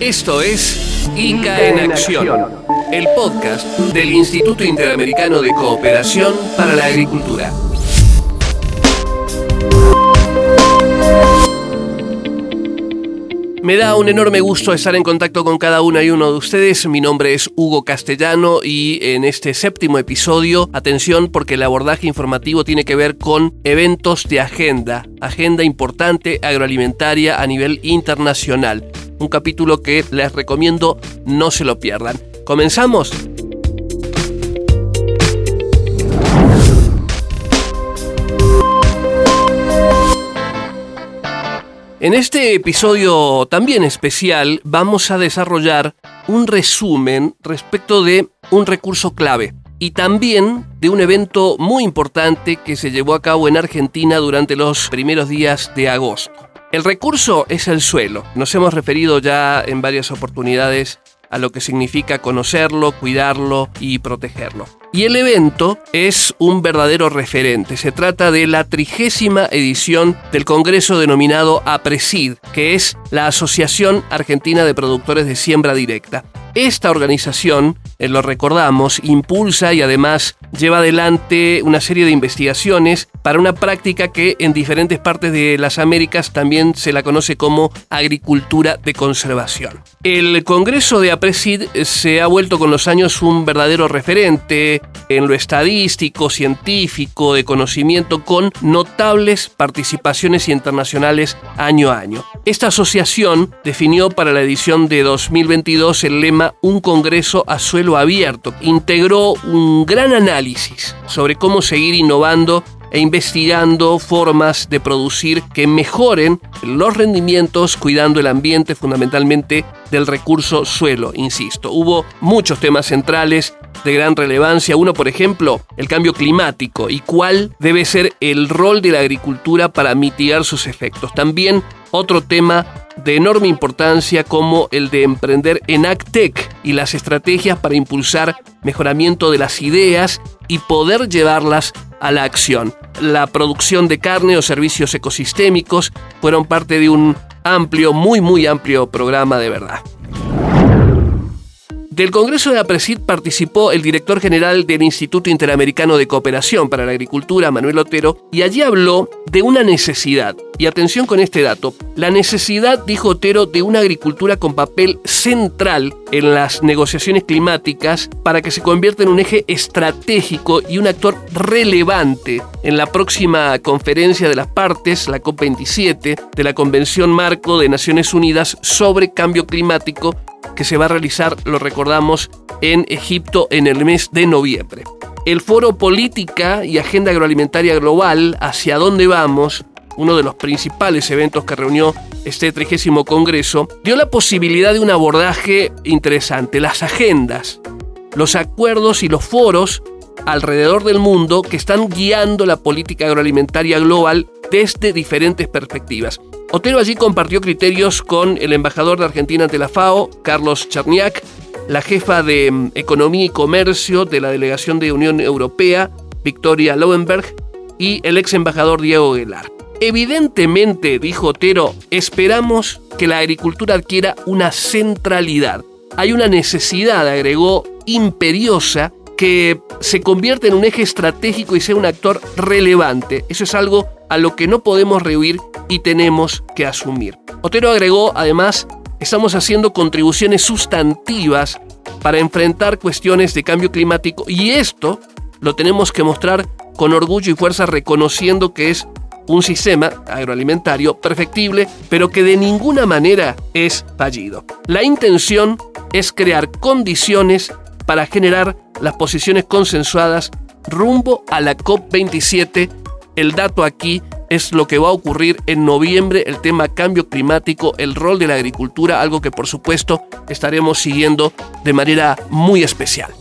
Esto es ICA en Acción, el podcast del Instituto Interamericano de Cooperación para la Agricultura. Me da un enorme gusto estar en contacto con cada una y uno de ustedes. Mi nombre es Hugo Castellano y en este séptimo episodio, atención porque el abordaje informativo tiene que ver con eventos de agenda, agenda importante agroalimentaria a nivel internacional. Un capítulo que les recomiendo no se lo pierdan. ¿Comenzamos? En este episodio también especial vamos a desarrollar un resumen respecto de un recurso clave y también de un evento muy importante que se llevó a cabo en Argentina durante los primeros días de agosto. El recurso es el suelo. Nos hemos referido ya en varias oportunidades a lo que significa conocerlo, cuidarlo y protegerlo. Y el evento es un verdadero referente. Se trata de la trigésima edición del Congreso denominado APRESID, que es la Asociación Argentina de Productores de Siembra Directa. Esta organización, eh, lo recordamos, impulsa y además lleva adelante una serie de investigaciones para una práctica que en diferentes partes de las Américas también se la conoce como agricultura de conservación. El Congreso de APRESID se ha vuelto con los años un verdadero referente en lo estadístico, científico, de conocimiento, con notables participaciones internacionales año a año. Esta asociación definió para la edición de 2022 el lema Un Congreso a suelo abierto. Integró un gran análisis sobre cómo seguir innovando e investigando formas de producir que mejoren los rendimientos cuidando el ambiente fundamentalmente del recurso suelo, insisto. Hubo muchos temas centrales de gran relevancia. Uno, por ejemplo, el cambio climático y cuál debe ser el rol de la agricultura para mitigar sus efectos. También otro tema de enorme importancia como el de emprender en AgTech y las estrategias para impulsar mejoramiento de las ideas y poder llevarlas a la acción. La producción de carne o servicios ecosistémicos fueron parte de un amplio, muy muy amplio programa de verdad. Del Congreso de APRESID participó el director general del Instituto Interamericano de Cooperación para la Agricultura, Manuel Otero, y allí habló de una necesidad. Y atención con este dato, la necesidad, dijo Otero, de una agricultura con papel central en las negociaciones climáticas para que se convierta en un eje estratégico y un actor relevante en la próxima conferencia de las partes, la COP27, de la Convención Marco de Naciones Unidas sobre Cambio Climático que se va a realizar, lo recordamos, en Egipto en el mes de noviembre. El foro Política y Agenda Agroalimentaria Global, ¿Hacia dónde vamos? uno de los principales eventos que reunió este trigésimo congreso, dio la posibilidad de un abordaje interesante, las agendas, los acuerdos y los foros alrededor del mundo que están guiando la política agroalimentaria global desde diferentes perspectivas. Otero allí compartió criterios con el embajador de Argentina ante la FAO, Carlos Cherniak, la jefa de mm, Economía y Comercio de la Delegación de Unión Europea, Victoria Lowenberg, y el ex embajador Diego Aguilar. Evidentemente, dijo Otero, esperamos que la agricultura adquiera una centralidad. Hay una necesidad, agregó, imperiosa que se convierta en un eje estratégico y sea un actor relevante. Eso es algo a lo que no podemos rehuir y tenemos que asumir. Otero agregó, además, estamos haciendo contribuciones sustantivas para enfrentar cuestiones de cambio climático y esto lo tenemos que mostrar con orgullo y fuerza reconociendo que es un sistema agroalimentario perfectible, pero que de ninguna manera es fallido. La intención es crear condiciones para generar las posiciones consensuadas rumbo a la COP27. El dato aquí es lo que va a ocurrir en noviembre, el tema cambio climático, el rol de la agricultura, algo que por supuesto estaremos siguiendo de manera muy especial.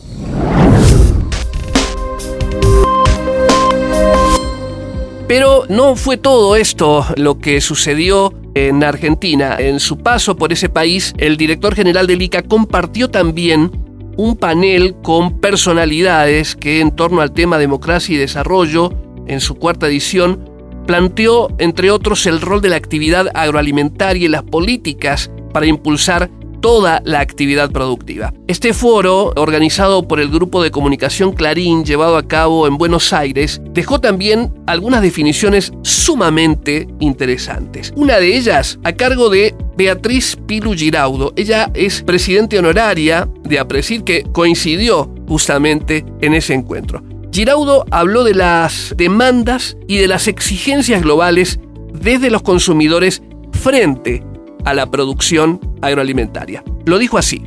Pero no fue todo esto lo que sucedió en Argentina. En su paso por ese país, el director general del ICA compartió también un panel con personalidades que en torno al tema democracia y desarrollo, en su cuarta edición, planteó, entre otros, el rol de la actividad agroalimentaria y las políticas para impulsar toda la actividad productiva. Este foro, organizado por el grupo de comunicación Clarín, llevado a cabo en Buenos Aires, dejó también algunas definiciones sumamente interesantes. Una de ellas a cargo de Beatriz Pilu Giraudo. Ella es presidente honoraria de APRESID que coincidió justamente en ese encuentro. Giraudo habló de las demandas y de las exigencias globales desde los consumidores frente a la producción agroalimentaria. Lo dijo así.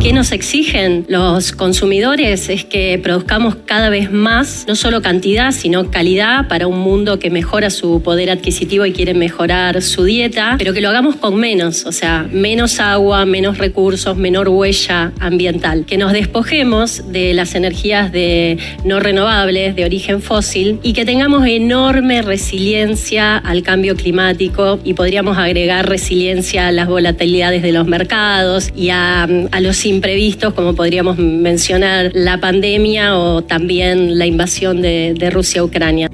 ¿Qué nos exigen los consumidores? Es que produzcamos cada vez más, no solo cantidad, sino calidad para un mundo que mejora su poder adquisitivo y quiere mejorar su dieta, pero que lo hagamos con menos, o sea, menos agua, menos recursos, menor huella ambiental. Que nos despojemos de las energías de no renovables, de origen fósil, y que tengamos enorme resiliencia al cambio climático y podríamos agregar resiliencia a las volatilidades de los mercados y a, a los imprevistos, como podríamos mencionar la pandemia o también la invasión de, Rusia a Ucrania.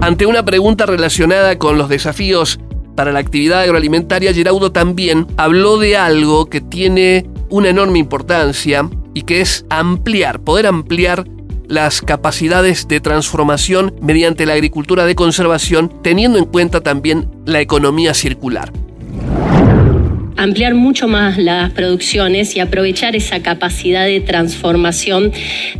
Ante una pregunta relacionada con los desafíos para la actividad agroalimentaria, Geraudo también habló de algo que tiene una enorme importancia y que es ampliar, poder ampliar las capacidades de transformación mediante la agricultura de conservación, teniendo en cuenta también la economía circular ampliar mucho más las producciones y aprovechar esa capacidad de transformación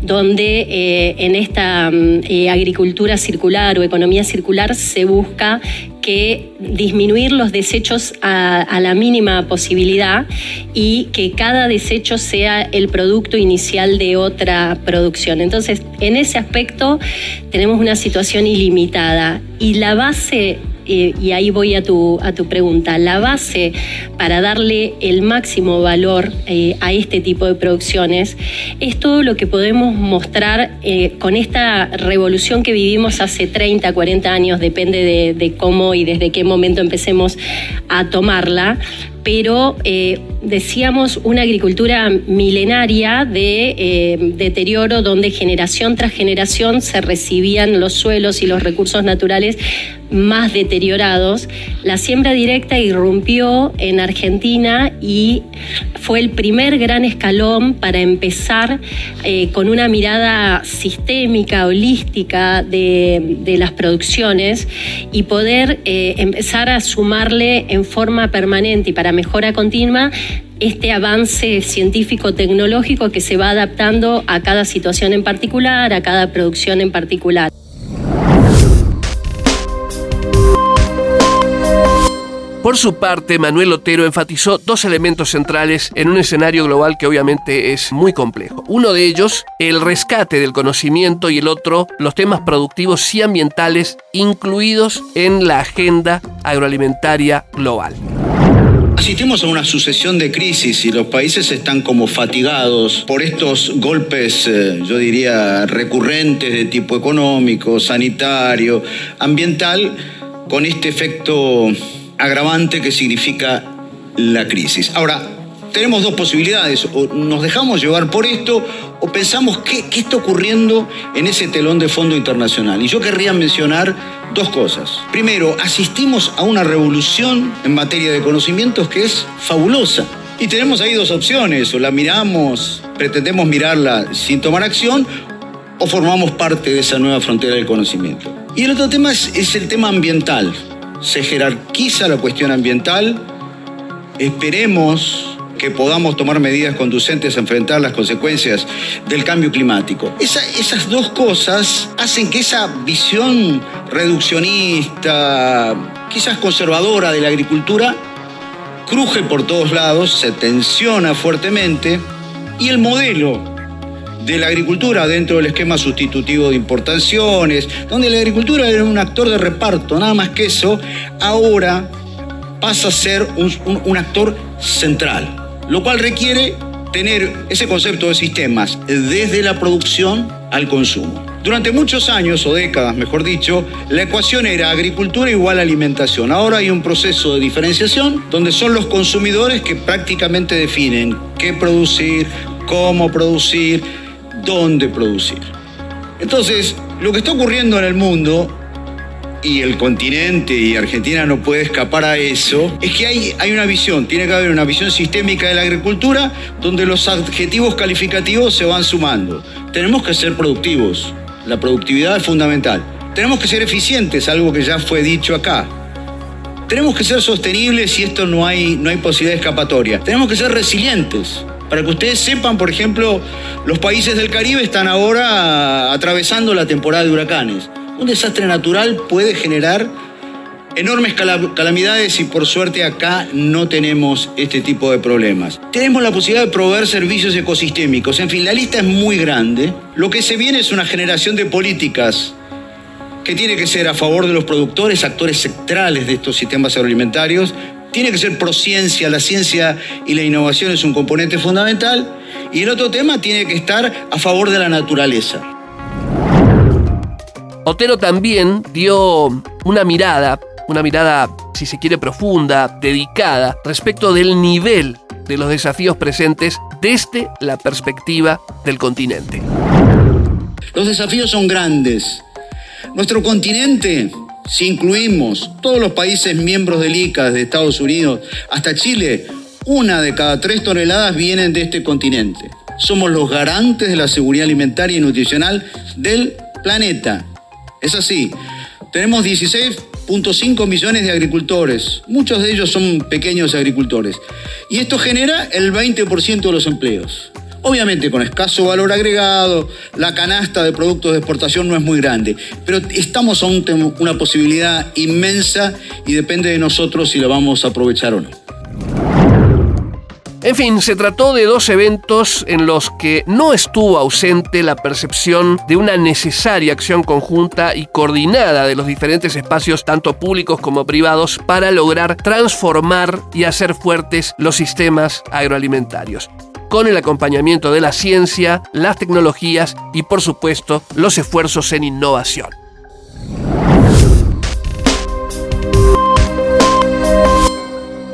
donde eh, en esta mm, eh, agricultura circular o economía circular se busca que disminuir los desechos a, a, la mínima posibilidad y que cada desecho sea el producto inicial de otra producción. Entonces, en ese aspecto tenemos una situación ilimitada y la base y ahí voy a tu, a tu pregunta, la base para darle el máximo valor eh, a este tipo de producciones es todo lo que podemos mostrar eh, con esta revolución que vivimos hace 30, 40 años, depende de, de cómo y desde qué momento empecemos a tomarla, pero eh, decíamos una agricultura milenaria de eh, deterioro donde generación tras generación se recibían los suelos y los recursos naturales más deteriorados. La siembra directa irrumpió en Argentina y fue el primer gran escalón para empezar eh, con una mirada sistémica, holística de, de las producciones y poder empezar a sumarle en forma permanente y para mejora continua este avance científico-tecnológico que se va adaptando a cada situación en particular, a cada producción en particular. Por su parte, Manuel Otero enfatizó dos elementos centrales en un escenario global que obviamente es muy complejo. Uno de ellos, el rescate del conocimiento y el otro, los temas productivos y ambientales incluidos en la agenda agroalimentaria global. Asistimos a una sucesión de crisis y los países están como fatigados por estos golpes, eh, yo diría, recurrentes de tipo económico, sanitario, ambiental, con este efecto agravante que significa la crisis. Ahora, tenemos dos posibilidades, o nos dejamos llevar por esto o pensamos qué, está ocurriendo en ese telón de fondo internacional. Y yo querría mencionar dos cosas. Primero, asistimos a una revolución en materia de conocimientos que es fabulosa. Y tenemos ahí dos opciones, o la miramos, pretendemos mirarla sin tomar acción, o formamos parte de esa nueva frontera del conocimiento. Y el otro tema es el tema ambiental. Se jerarquiza la cuestión ambiental. Esperemos que podamos tomar medidas conducentes a enfrentar las consecuencias del cambio climático. Esa, esas dos cosas hacen que esa visión reduccionista, quizás conservadora de la agricultura, cruje por todos lados, se tensiona fuertemente y el modelo de la agricultura dentro del esquema sustitutivo de importaciones, donde la agricultura era un actor de reparto, nada más que eso, ahora pasa a ser un actor central lo cual requiere tener ese concepto de sistemas desde la producción al consumo. Durante muchos años, o décadas mejor dicho, la ecuación era agricultura igual alimentación. Ahora hay un proceso de diferenciación donde son los consumidores que prácticamente definen qué producir, cómo producir, dónde producir. Entonces, lo que está ocurriendo en el mundo y el continente y Argentina no puede escapar a eso, es que hay, hay una visión, tiene que haber una visión sistémica de la agricultura donde los adjetivos calificativos se van sumando. Tenemos que ser productivos, la productividad es fundamental. Tenemos que ser eficientes, algo que ya fue dicho acá. Tenemos que ser sostenibles y esto no hay, no hay posibilidad de escapatoria. Tenemos que ser resilientes. Para que ustedes sepan, por ejemplo, los países del Caribe están ahora atravesando la temporada de huracanes. Un desastre natural puede generar enormes calamidades y por suerte acá no tenemos este tipo de problemas. Tenemos la posibilidad de proveer servicios ecosistémicos. En fin, la lista es muy grande. Lo que se viene es una generación de políticas que tiene que ser a favor de los productores, actores centrales de estos sistemas agroalimentarios, tiene que ser prociencia, la ciencia y la innovación es un componente fundamental. Y el otro tema tiene que estar a favor de la naturaleza. Otero también dio una mirada, una mirada, si se quiere, profunda, dedicada, respecto del nivel de los desafíos presentes desde la perspectiva del continente. Los desafíos son grandes. Nuestro continente si incluimos todos los países miembros del ICA, de Estados Unidos, hasta Chile, una de cada tres toneladas vienen de este continente. Somos los garantes de la seguridad alimentaria y nutricional del planeta. Es así. Tenemos 16.5 millones de agricultores. Muchos de ellos son pequeños agricultores. Y esto genera el 20% de los empleos. Obviamente con escaso valor agregado, la canasta de productos de exportación no es muy grande, pero estamos ante una posibilidad inmensa y depende de nosotros si la vamos a aprovechar o no. En fin, se trató de dos eventos en los que no estuvo ausente la percepción de una necesaria acción conjunta y coordinada de los diferentes espacios, tanto públicos como privados, para lograr transformar y hacer fuertes los sistemas agroalimentarios con el acompañamiento de la ciencia, las tecnologías y por supuesto los esfuerzos en innovación.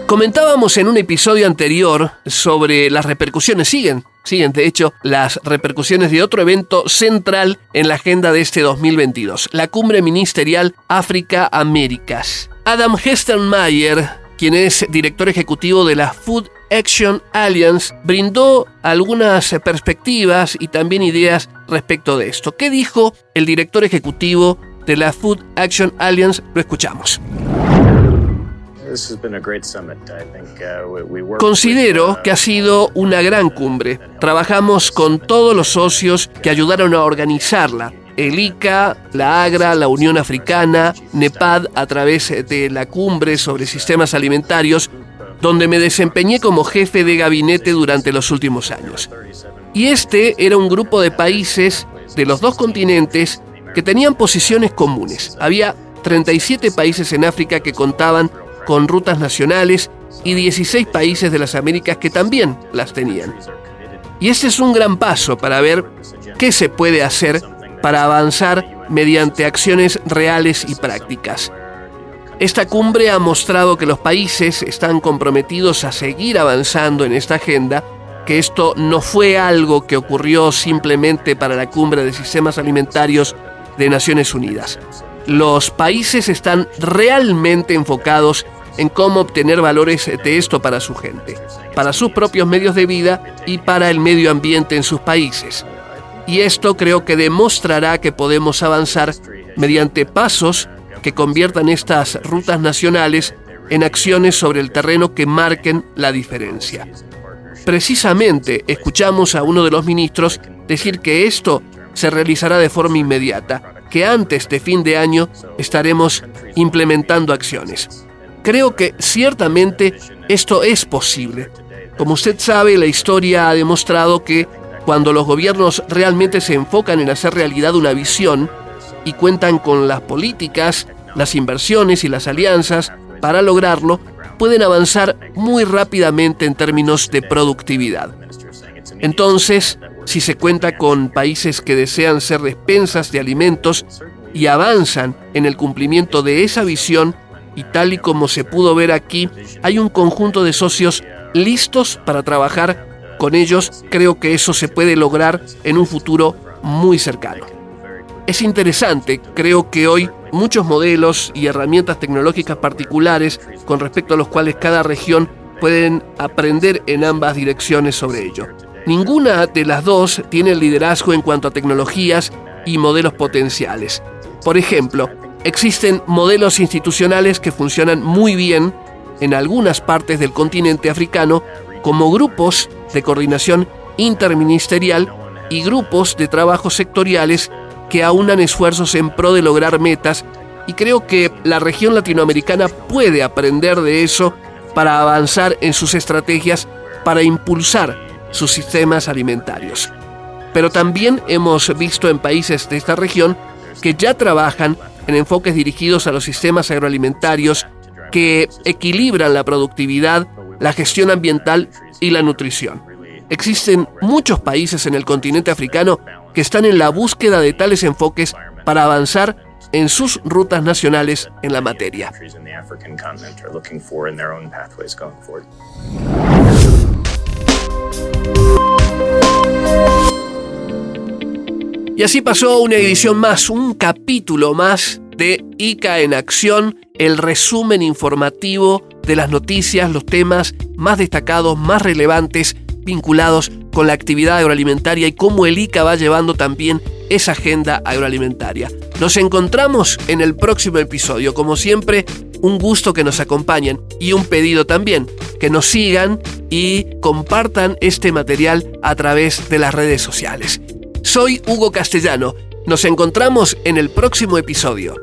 Comentábamos en un episodio anterior sobre las repercusiones, siguen, siguen de hecho las repercusiones de otro evento central en la agenda de este 2022, la cumbre ministerial África-Américas. Adam Hestenmayer, quien es director ejecutivo de la Food Action Alliance brindó algunas perspectivas y también ideas respecto de esto. ¿Qué dijo el director ejecutivo de la Food Action Alliance? Lo escuchamos. Considero que ha sido una gran cumbre. Trabajamos con todos los socios que ayudaron a organizarla. El ICA, la AGRA, la Unión Africana, NEPAD a través de la cumbre sobre sistemas alimentarios donde me desempeñé como jefe de gabinete durante los últimos años. Y este era un grupo de países de los dos continentes que tenían posiciones comunes. Había 37 países en África que contaban con rutas nacionales y 16 países de las Américas que también las tenían. Y ese es un gran paso para ver qué se puede hacer para avanzar mediante acciones reales y prácticas. Esta cumbre ha mostrado que los países están comprometidos a seguir avanzando en esta agenda, que esto no fue algo que ocurrió simplemente para la cumbre de sistemas alimentarios de Naciones Unidas. Los países están realmente enfocados en cómo obtener valores de esto para su gente, para sus propios medios de vida y para el medio ambiente en sus países. Y esto creo que demostrará que podemos avanzar mediante pasos que conviertan estas rutas nacionales en acciones sobre el terreno que marquen la diferencia. Precisamente escuchamos a uno de los ministros decir que esto se realizará de forma inmediata, que antes de fin de año estaremos implementando acciones. Creo que ciertamente esto es posible. Como usted sabe, la historia ha demostrado que cuando los gobiernos realmente se enfocan en hacer realidad una visión y cuentan con las políticas las inversiones y las alianzas para lograrlo pueden avanzar muy rápidamente en términos de productividad. Entonces, si se cuenta con países que desean ser despensas de alimentos y avanzan en el cumplimiento de esa visión, y tal y como se pudo ver aquí, hay un conjunto de socios listos para trabajar con ellos, creo que eso se puede lograr en un futuro muy cercano. Es interesante, creo que hoy muchos modelos y herramientas tecnológicas particulares con respecto a los cuales cada región pueden aprender en ambas direcciones sobre ello. Ninguna de las dos tiene liderazgo en cuanto a tecnologías y modelos potenciales. Por ejemplo, existen modelos institucionales que funcionan muy bien en algunas partes del continente africano como grupos de coordinación interministerial y grupos de trabajo sectoriales que aunan esfuerzos en pro de lograr metas y creo que la región latinoamericana puede aprender de eso para avanzar en sus estrategias para impulsar sus sistemas alimentarios. Pero también hemos visto en países de esta región que ya trabajan en enfoques dirigidos a los sistemas agroalimentarios que equilibran la productividad, la gestión ambiental y la nutrición. Existen muchos países en el continente africano que están en la búsqueda de tales enfoques para avanzar en sus rutas nacionales en la materia. Y así pasó una edición más, un capítulo más de ICA en acción, el resumen informativo de las noticias, los temas más destacados, más relevantes vinculados con la actividad agroalimentaria y cómo el ICA va llevando también esa agenda agroalimentaria. Nos encontramos en el próximo episodio. Como siempre, un gusto que nos acompañen y un pedido también, que nos sigan y compartan este material a través de las redes sociales. Soy Hugo Castellano. Nos encontramos en el próximo episodio.